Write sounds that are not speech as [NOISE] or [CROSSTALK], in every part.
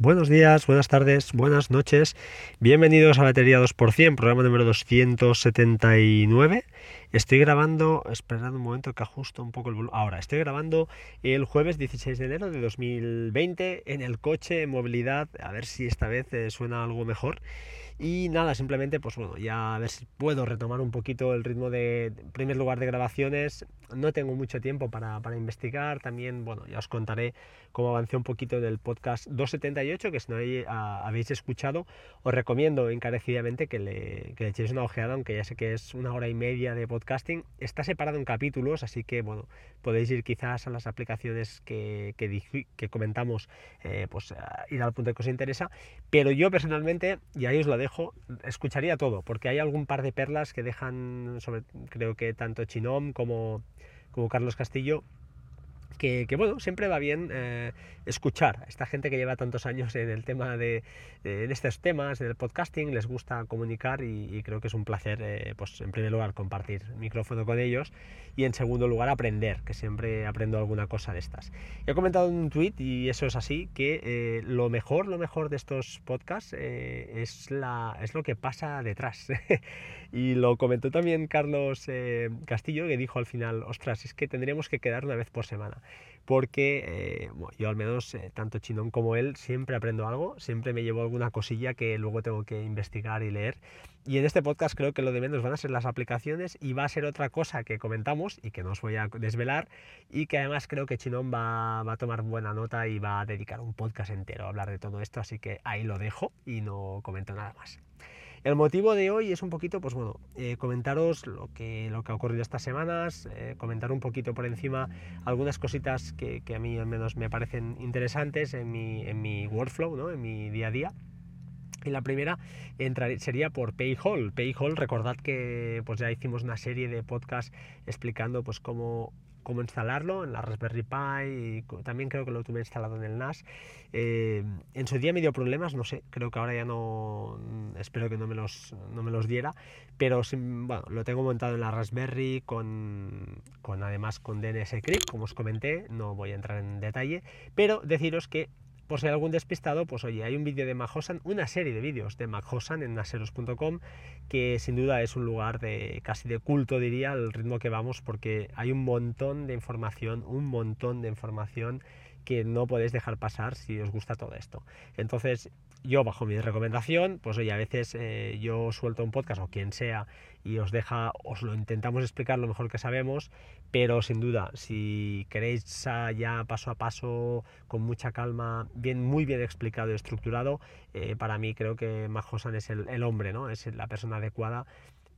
Buenos días, buenas tardes, buenas noches. Bienvenidos a Batería 2%, programa número 279. Estoy grabando, esperad un momento que ajusto un poco el volumen. Ahora, estoy grabando el jueves 16 de enero de 2020 en el coche, en movilidad, a ver si esta vez eh, suena algo mejor. Y nada, simplemente, pues bueno, ya a ver si puedo retomar un poquito el ritmo de, en primer lugar, de grabaciones. No tengo mucho tiempo para, para, investigar. También, bueno, ya os contaré cómo avancé un poquito en el podcast 278, que si no habéis escuchado, os recomiendo encarecidamente que le, que le echéis una ojeada, aunque ya sé que es una hora y media de podcasting. Está separado en capítulos, así que, bueno, podéis ir quizás a las aplicaciones que, que, que comentamos, eh, pues ir al punto que os interesa. Pero yo personalmente, y ahí os lo dejo, escucharía todo, porque hay algún par de perlas que dejan, sobre, creo que tanto Chinom como, como Carlos Castillo, que, bueno, siempre va bien eh, escuchar a esta gente que lleva tantos años en el tema de, en estos temas, en el podcasting, les gusta comunicar y, creo que es un placer, eh, pues en primer lugar, compartir micrófono con ellos y en segundo lugar, aprender, que siempre aprendo alguna cosa de estas. He comentado en un tweet, y eso es así, que eh, lo mejor, lo mejor de estos podcasts es, la, es lo que pasa detrás. [LAUGHS] y lo comentó también Carlos Castillo, que dijo al final, ostras, es que tendríamos que quedar una vez por semana porque eh, yo al menos, eh, tanto Chinón como él, siempre aprendo algo, siempre me llevo alguna cosilla que luego tengo que investigar y leer. Y en este podcast creo que lo de menos van a ser las aplicaciones y va a ser otra cosa que comentamos y que no os voy a desvelar y que además creo que Chinón va, va a tomar buena nota y va a dedicar un podcast entero a hablar de todo esto, así que ahí lo dejo y no comento nada más. El motivo de hoy es un poquito, pues bueno, eh, comentaros lo que, lo que ha ocurrido estas semanas, eh, comentar un poquito por encima algunas cositas que, a mí al menos me parecen interesantes en mi, en mi workflow, ¿no? en mi día a día. Y la primera sería por Payhall. Payhall, recordad que pues ya hicimos una serie de podcasts explicando pues cómo cómo instalarlo en la Raspberry Pi y también creo que lo tuve instalado en el NAS. Eh, en su día me dio problemas, no sé, creo que ahora ya no, espero que no me los, no me los diera, pero bueno, lo tengo montado en la Raspberry con, con además con DNS Crypt, como os comenté, no voy a entrar en detalle, pero deciros que por si hay algún despistado, pues oye, hay un vídeo de Mahosan, una serie de vídeos de Mahosan en naseros.com, que sin duda es un lugar de casi de culto, diría, al ritmo que vamos, porque hay un montón de información, un montón de información que no podéis dejar pasar si os gusta todo esto. Entonces, yo bajo mi recomendación, pues oye, a veces eh, yo suelto un podcast o quien sea y os deja, os lo intentamos explicar lo mejor que sabemos, pero sin duda, si queréis ya paso a paso, con mucha calma, bien, muy bien explicado y estructurado, eh, para mí creo que Majosan es el, el hombre, ¿no? Es la persona adecuada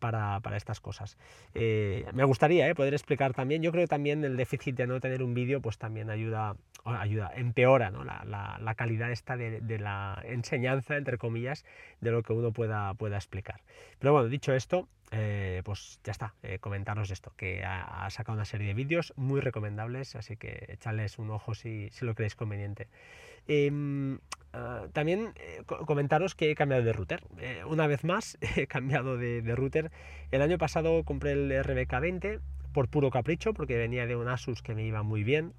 para, para estas cosas. Eh, me gustaría eh, poder explicar también, yo creo que también el déficit de no tener un vídeo pues también ayuda, ayuda empeora ¿no? la, la, calidad esta de, de, la enseñanza, entre comillas, de lo que uno pueda, pueda explicar. Pero bueno, dicho esto, eh, pues ya está, comentaros esto, que ha, sacado una serie de vídeos muy recomendables, así que echarles un ojo si, lo creéis conveniente. Em, Ah, también eh, comentaros que he cambiado de router. Eh, una vez más, [LAUGHS] he cambiado de, router. El año pasado compré el RBK20 por puro capricho, porque venía de un Asus que me iba muy bien.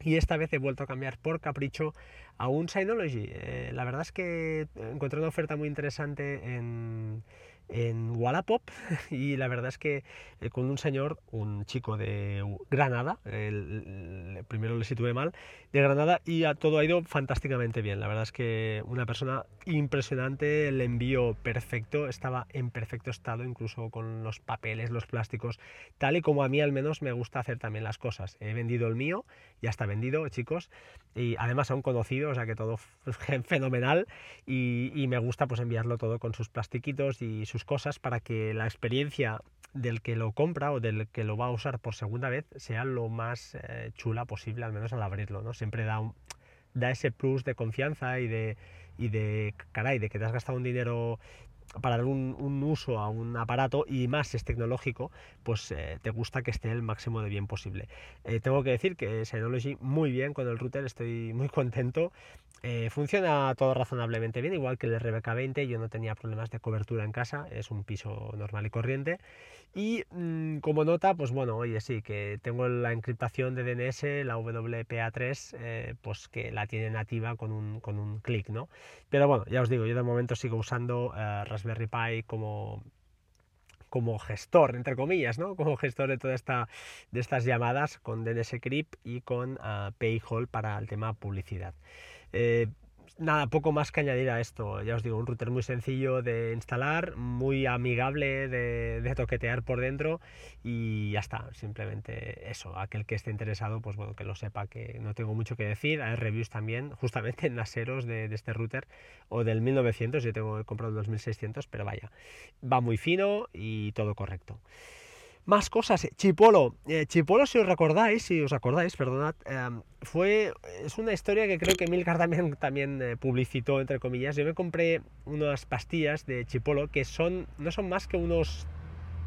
Y esta vez he vuelto a cambiar por capricho a un Synology. Eh, la verdad es que encontré una oferta muy interesante en, en Wallapop [LAUGHS] y la verdad es que eh, con un señor, un chico de Granada, el, primero le situé mal, de Granada y a, todo ha ido fantásticamente bien. La verdad es que una persona impresionante, el envío perfecto, estaba en perfecto estado, incluso con los papeles, los plásticos, tal y como a mí al menos me gusta hacer también las cosas. He vendido el mío, ya está vendido, chicos, y además a un conocido, o sea que todo [LAUGHS] fenomenal y, y me gusta pues enviarlo todo con sus plastiquitos y sus cosas para que la experiencia del que lo compra o del que lo va a usar por segunda vez sea lo más eh, chula posible, al menos al abrirlo, ¿no? Siempre da, un, da ese plus de confianza y de, y de, caray, de que te has gastado un dinero para dar un, uso a un aparato y más es tecnológico, pues eh, te gusta que esté el máximo de bien posible. Eh, tengo que decir que Synology muy bien con el router, estoy muy [LAUGHS] contento. Eh, funciona todo razonablemente bien, igual que el RBK20, yo no tenía problemas de cobertura en casa, es un piso normal y corriente. Y mm, como nota, pues bueno, oye, sí, que tengo la encriptación de DNS, la WPA3, pues que la tiene nativa con un, con un clic, ¿no? Pero bueno, ya os digo, yo de momento sigo usando Raspberry Pi como, como gestor, entre comillas, ¿no? Como gestor de toda esta estas llamadas con DNS Crypt y con uh, Payhall para el tema publicidad. Eh, nada, poco más que añadir a esto. Ya os digo, un router muy sencillo de instalar, muy amigable de, toquetear por dentro y ya está. Simplemente eso. Aquel que esté interesado, pues bueno, que lo sepa que no tengo mucho que decir. Hay reviews también, [LAUGHS] justamente en Naseros de, de este router o del 1900. Yo tengo he comprado el 2600, pero vaya, va muy fino y todo correcto. Más cosas, Chipolo. Eh, Chipolo, si os recordáis, si os acordáis, perdonad, em, fue, es una historia que creo que Milcar también, también eh, publicitó, entre comillas. Yo me compré unas pastillas de Chipolo que son, no son más que unos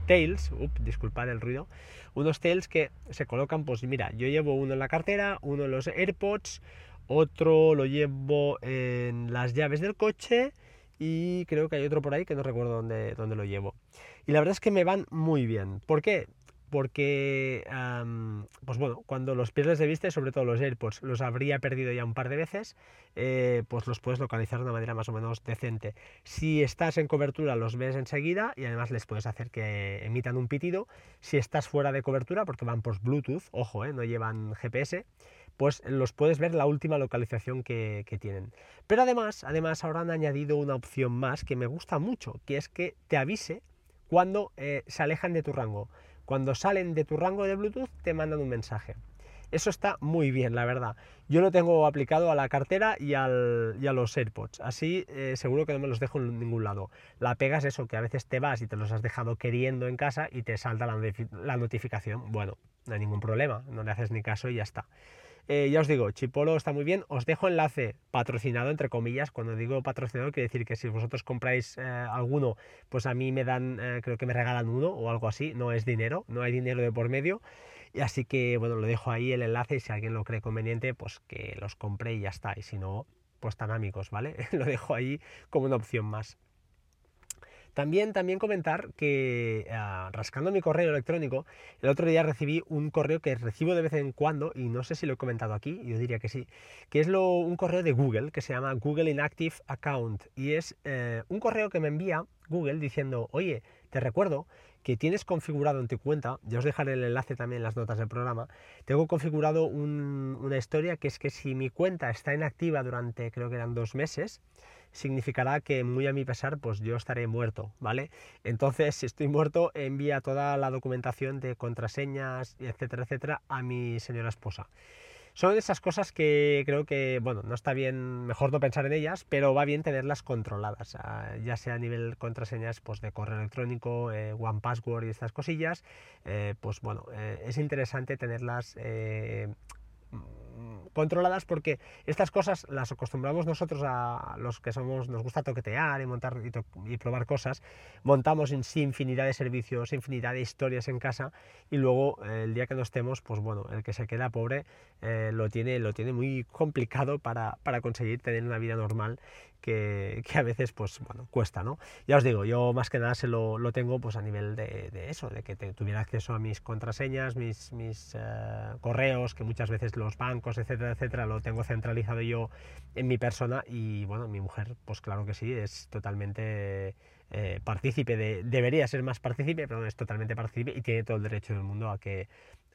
tails, up, disculpad el ruido, unos tails que se colocan, pues mira, yo llevo uno en la cartera, uno en los AirPods, otro lo llevo en las llaves del coche y creo que hay otro por ahí que no recuerdo dónde, dónde lo llevo. Y la verdad es que me van muy bien. ¿Por qué? Porque, pues bueno, cuando los pierdes de vista, sobre todo los AirPods, los habría perdido ya un par de veces, eh, pues los puedes localizar de una manera más o menos decente. Si estás en cobertura, los ves enseguida y además les puedes hacer que emitan un pitido. Si estás fuera de cobertura, porque van por Bluetooth, ojo, eh, no llevan GPS, pues los puedes ver la última localización que, tienen. Pero además, además ahora han añadido una opción más que me gusta mucho, que es que te avise cuando eh, se alejan de tu rango. Cuando salen de tu rango de Bluetooth te mandan un mensaje. Eso está muy bien, la verdad. Yo lo tengo aplicado a la cartera y, a los AirPods. Así eh, seguro que no me los dejo en ningún lado. La pega es eso, que a veces te vas y te los has dejado queriendo en casa y te salta la notificación. Bueno, no hay ningún problema, no le haces ni caso y ya está. Eh, ya os digo, Chipolo está muy bien. Os dejo enlace patrocinado, entre comillas. Cuando digo patrocinado, quiere decir que si vosotros compráis eh, alguno, pues a mí me dan, eh, creo que me regalan uno o algo así. No es dinero, no hay dinero de por medio. Y así que, bueno, lo dejo ahí el enlace y si alguien lo cree conveniente, pues que los compre y ya está. Y si no, pues tan amigos, ¿vale? [LAUGHS] lo dejo ahí como una opción más. También, también comentar que ah, rascando mi correo electrónico, el otro día recibí un correo que recibo de vez en cuando, y no sé si lo he comentado aquí, yo diría que sí, que es un correo de Google que se llama Google Inactive Account. Y es eh, un correo que me envía Google diciendo, oye, te recuerdo que tienes configurado en tu cuenta, ya os dejaré el enlace también en las notas del programa, tengo configurado una historia que es que si mi cuenta está inactiva durante creo que eran dos meses, significará que muy a mi pesar, pues yo estaré muerto, ¿vale? Entonces, si estoy muerto, envía toda la documentación de contraseñas, etcétera, etcétera, a mi señora esposa. Son esas cosas que creo que, bueno, no está bien, mejor no pensar en ellas, pero va bien tenerlas controladas, ya sea a nivel contraseñas pues, de correo electrónico, eh, One Password y estas cosillas, eh, pues bueno, eh, es interesante tenerlas controladas porque estas cosas las acostumbramos nosotros a los que somos nos gusta toquetear y montar y, probar cosas. Montamos en infinidad de servicios infinidad de historias en casa y luego eh, el día que no estemos pues bueno el que se queda pobre eh, lo tiene lo tiene muy complicado para, para conseguir tener una vida normal que, a veces pues bueno cuesta no ya os digo yo más que nada se lo, lo tengo pues a nivel de, eso de que tuviera acceso a mis contraseñas mis, mis eh, correos que muchas veces los bancos etcétera etcétera lo tengo centralizado yo en mi persona y bueno mi mujer pues claro que sí es totalmente eh, partícipe de, debería ser más partícipe pero es totalmente partícipe y tiene todo el derecho del mundo a que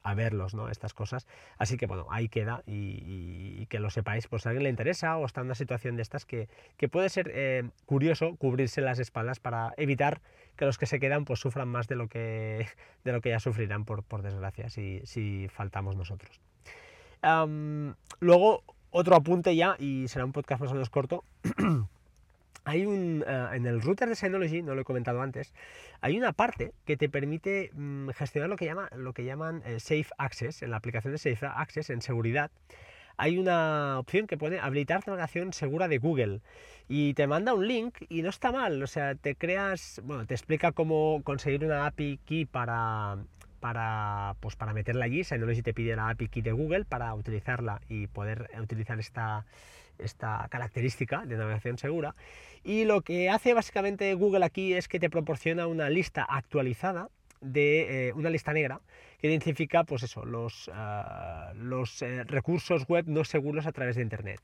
a verlos, ¿no? Estas cosas. Así que bueno, ahí queda y, que lo sepáis, pues a alguien le interesa o está en una situación de estas que, puede ser eh, curioso cubrirse las espaldas para evitar que los que se quedan pues sufran más de lo que, de lo que ya sufrirán por, por desgracia si, si faltamos nosotros. Luego, otro apunte ya, y será un podcast más o menos corto. [CLEARS THROAT] hay un, eh, en el router de Synology, no lo he comentado antes, hay una parte que te permite mm, gestionar lo que, llama, lo que llaman eh, Safe Access, en la aplicación de Safe Access, en seguridad. hay una opción que pone habilitar navegación segura de Google y te manda un link y no está mal, o sea, te creas, bueno, te explica cómo conseguir una API key para para, pues para meterla allí, Synology te pide la API key de Google para utilizarla y poder utilizar esta, esta característica de navegación segura. Y lo que hace básicamente Google aquí es que te proporciona una lista actualizada de eh, una lista negra que identifica pues eso, los, ah, los eh, recursos web no seguros a través de Internet.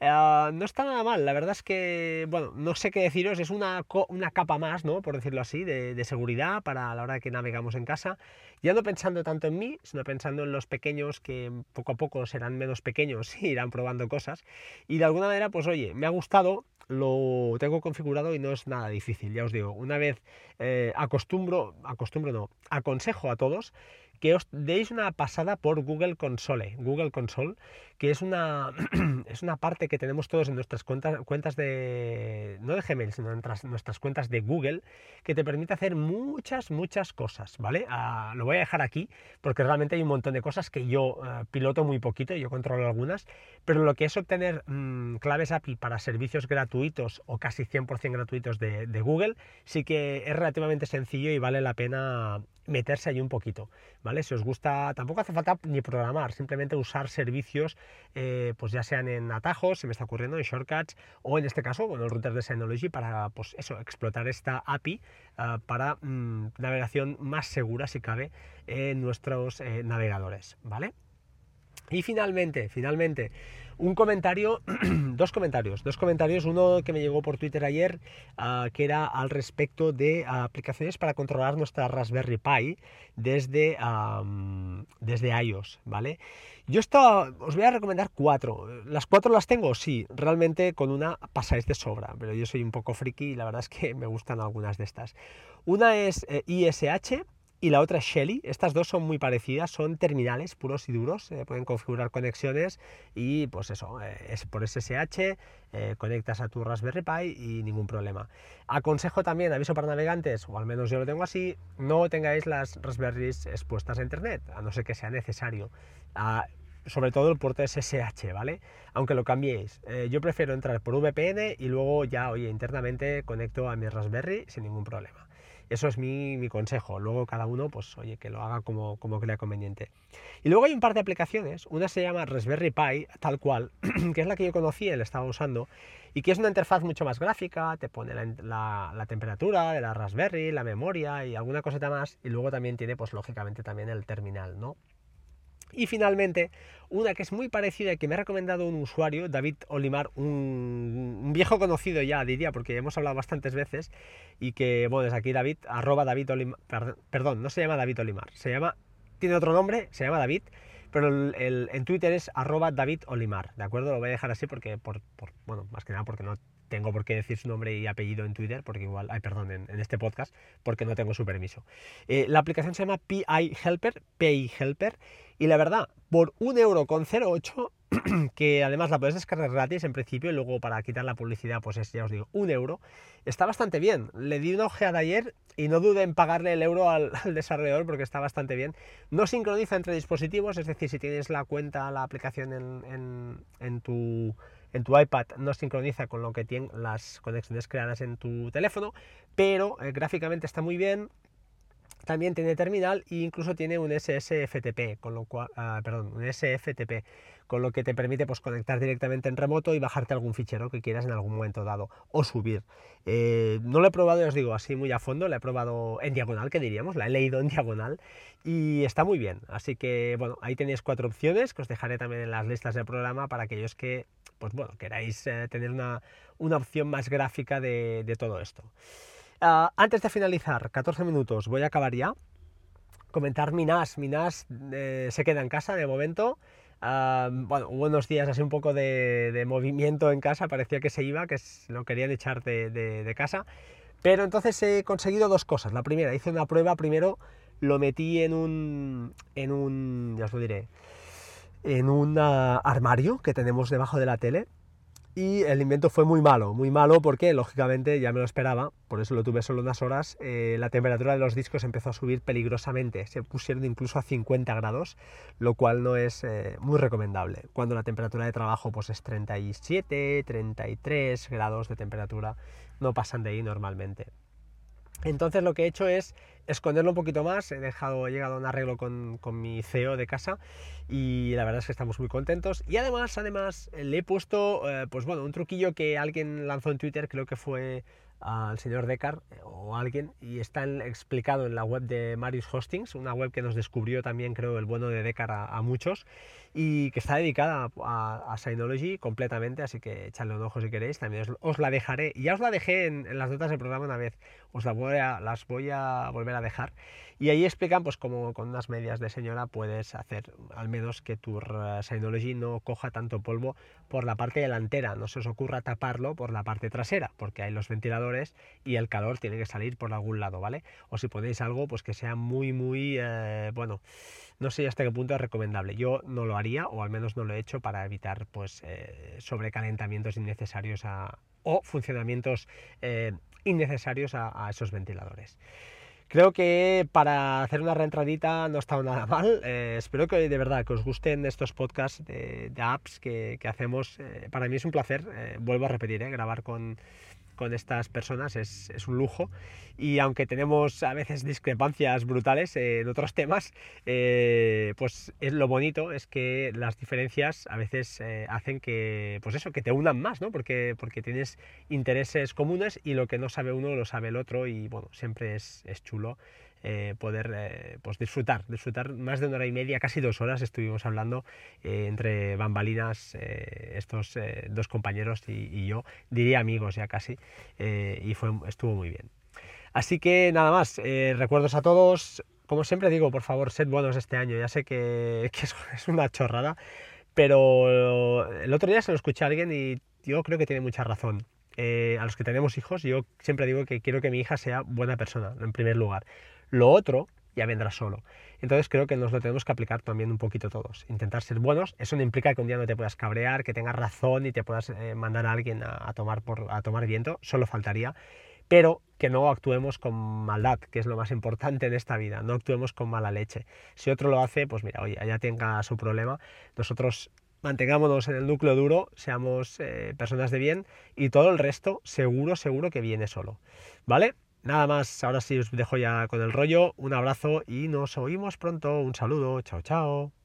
No está nada mal, la verdad es que, bueno, no sé qué deciros, es una, una capa más, ¿no? Por decirlo así, de, de, seguridad para la hora que navegamos en casa. Ya no pensando tanto en mí, sino pensando en los pequeños que poco a poco serán menos pequeños [LAUGHS] y irán probando cosas. Y de alguna manera, pues oye, me ha gustado, lo tengo configurado y no es nada difícil, ya os digo. Una vez eh, acostumbro, acostumbro no, aconsejo a todos que os deis una pasada por Google Console. Google Console, que es una, [CLEARS THROAT] es una parte que tenemos todos en nuestras cuentas, cuentas de, no de Gmail, sino en nuestras, cuentas de Google, que te permite hacer muchas, muchas cosas, ¿vale? Ah, lo voy a dejar aquí, porque realmente hay un montón de cosas que yo ah, piloto muy poquito, yo controlo algunas, pero lo que es obtener mm, claves API para servicios gratuitos o casi 100% gratuitos de, Google, sí que es relativamente sencillo y vale la pena meterse ahí un poquito. Si os gusta, tampoco hace falta ni programar, simplemente usar servicios, eh, pues ya sean en atajos, se me está ocurriendo, en shortcuts, o en este caso, bueno, el router de Synology para, pues eso, explotar esta API ah, para mm, navegación más segura, si cabe, en nuestros eh, navegadores, ¿vale? Y finalmente, finalmente, un comentario, [CLEARS THROAT] dos comentarios, dos comentarios, uno que me llegó por Twitter ayer, ah, que era al respecto de aplicaciones para controlar nuestra Raspberry Pi desde, desde iOS, ¿vale? Yo os voy a recomendar cuatro. ¿Las cuatro las tengo? Sí, realmente con una pasáis de sobra, pero yo soy un poco friki y la verdad es que me gustan algunas de estas. Una es ISH, eh, y la otra es Shelly. Estas dos son muy parecidas, son terminales puros y duros, se pueden configurar conexiones y pues eso, eh, es por SSH, eh, conectas a tu Raspberry Pi y ningún problema. Aconsejo también, aviso para navegantes, o al menos yo lo tengo así, no tengáis las Raspberries expuestas a Internet, a no ser que sea necesario. Sobre todo el puerto SSH, ¿vale? Aunque lo cambiéis. Eh, yo prefiero entrar por VPN y luego ya, oye, internamente conecto a mi Raspberry sin ningún problema. Eso es mi, consejo. Luego cada uno, pues oye, que lo haga como, como crea conveniente. Y luego hay un par de aplicaciones. Una se llama Raspberry Pi, tal cual, [CLEARS THROAT] que es la que yo conocía y la estaba usando, y que es una interfaz mucho más gráfica, te pone la, la, temperatura de la Raspberry, la memoria y alguna cosita más, y luego también tiene, pues lógicamente, también el terminal, ¿no? Y finalmente, una que es muy parecida que me ha recomendado un usuario, David Olimar, un, viejo conocido ya, diría, porque hemos hablado bastantes veces, y que, bueno, desde aquí David, arroba David Olimar, perdón, no se llama David Olimar, se llama, tiene otro nombre, se llama David, pero en Twitter es arroba David Olimar, ¿de acuerdo? Lo voy a dejar así porque, por, bueno, más que nada porque no tengo por qué decir su nombre y apellido en Twitter, porque igual, ay, perdón, en, este podcast, porque no tengo su permiso. Eh, la aplicación se llama PI Helper, PI Helper, y la verdad, por un euro con 0,8, [CLEARS THROAT] que además la puedes descargar gratis en principio y luego para quitar la publicidad, pues es, ya os digo, un euro, está bastante bien. Le di una ojeada ayer y no dude en pagarle el euro al, desarrollador porque está bastante bien. No sincroniza entre dispositivos, es decir, si tienes la cuenta, la aplicación en, en, tu en tu iPad no sincroniza con lo que tienen las conexiones creadas en tu teléfono, pero eh, gráficamente está muy bien, también tiene terminal e incluso tiene un SSFTP, con lo cual, ah, perdón, un SFTP, con lo que te permite pues, conectar directamente en remoto y bajarte algún fichero que quieras en algún momento dado o subir. Eh, no lo he probado, os digo, así muy a fondo, lo he probado en diagonal, que diríamos, la he leído en diagonal y está muy bien. Así que, bueno, ahí tenéis cuatro opciones que os dejaré también en las listas del programa para aquellos que, pues bueno, queráis eh, tener una, opción más gráfica de, de todo esto. Ah, antes de finalizar, 14 minutos, voy a acabar ya. Comentar Minas. Minas eh, se queda en casa de momento. Ah, bueno, hubo unos días así un poco de, movimiento en casa, parecía que se iba, que lo querían echar de, casa. Pero entonces he conseguido dos cosas. La primera, hice una prueba, primero lo metí en un, en un, ya os lo diré, en un armario que tenemos debajo de la tele y el invento fue muy malo, muy malo porque lógicamente ya me lo esperaba, por eso lo tuve solo unas horas, eh, la temperatura de los discos empezó a subir peligrosamente, se pusieron incluso a 50 grados, lo cual no es eh, muy recomendable, cuando la temperatura de trabajo pues es 37, 33 grados de temperatura, no pasan de ahí normalmente. Entonces lo que he hecho es esconderlo un poquito más, he dejado, he llegado a un arreglo con, con, mi CEO de casa y la verdad es que estamos muy contentos. Y además, además, le he puesto, eh, pues bueno, un truquillo que alguien lanzó en Twitter, creo que fue al señor Decar eh, o alguien y está explicado en la web de Marius Hostings, una web que nos descubrió también creo el bueno de Decar a, muchos y que está dedicada a, a, Synology completamente, así que echadle un ojo si queréis, también os, la dejaré, ya os la dejé en, las notas del programa una vez, os la voy a, las voy a volver a dejar. Y ahí explican pues cómo con unas medias de señora puedes hacer al menos que tu Synology no coja tanto polvo por la parte delantera, no se os ocurra taparlo por la parte trasera, porque hay los ventiladores y el calor tiene que salir por algún lado, ¿vale? O si ponéis algo pues que sea muy, muy, eh, bueno, no sé hasta qué punto es recomendable. Yo no lo haría, o al menos no lo he hecho para evitar pues eh, sobrecalentamientos innecesarios o funcionamientos eh, innecesarios a esos ventiladores. Creo que para hacer una reentradita no ha estado nada mal. Eh, espero que de verdad que os gusten estos podcasts de, apps que, hacemos. Para mí es un placer, vuelvo a repetir, grabar con, con estas personas es, es, un lujo y aunque tenemos a veces discrepancias brutales en otros temas, eh, pues es lo bonito es que las diferencias a veces eh, hacen que, pues eso, que te unan más, ¿no? Porque, porque tienes intereses comunes y lo que no sabe uno lo sabe el otro y bueno, siempre es, es chulo eh, poder eh, pues disfrutar, disfrutar más de una hora y media, casi dos horas estuvimos hablando eh, entre bambalinas estos dos compañeros y, yo, diría amigos ya casi, y fue, estuvo muy bien. Así que nada más, recuerdos a todos, como siempre digo, por favor, sed buenos este año, ya sé que, [LAUGHS] que es, una chorrada, pero el otro día se lo escuché a alguien y yo creo que tiene mucha razón. a los que tenemos hijos, yo siempre digo que quiero que mi hija sea buena persona, en primer lugar. Lo otro ya vendrá solo. Entonces creo que nos lo tenemos que aplicar también un poquito todos. Intentar ser buenos. Eso no implica que un día no te puedas cabrear, que tengas razón y te puedas eh, mandar a alguien a, tomar por, a tomar viento. Solo faltaría. Pero que no actuemos con maldad, que es lo más importante en esta vida. No actuemos con mala leche. Si otro lo hace, pues mira, oye, allá tenga su problema. Nosotros mantengámonos en el núcleo duro, seamos eh, personas de bien y todo el resto seguro, seguro que viene solo. ¿Vale? Nada más, ahora sí os dejo ya con el rollo. Un abrazo y nos oímos pronto. Un saludo. Chao, chao.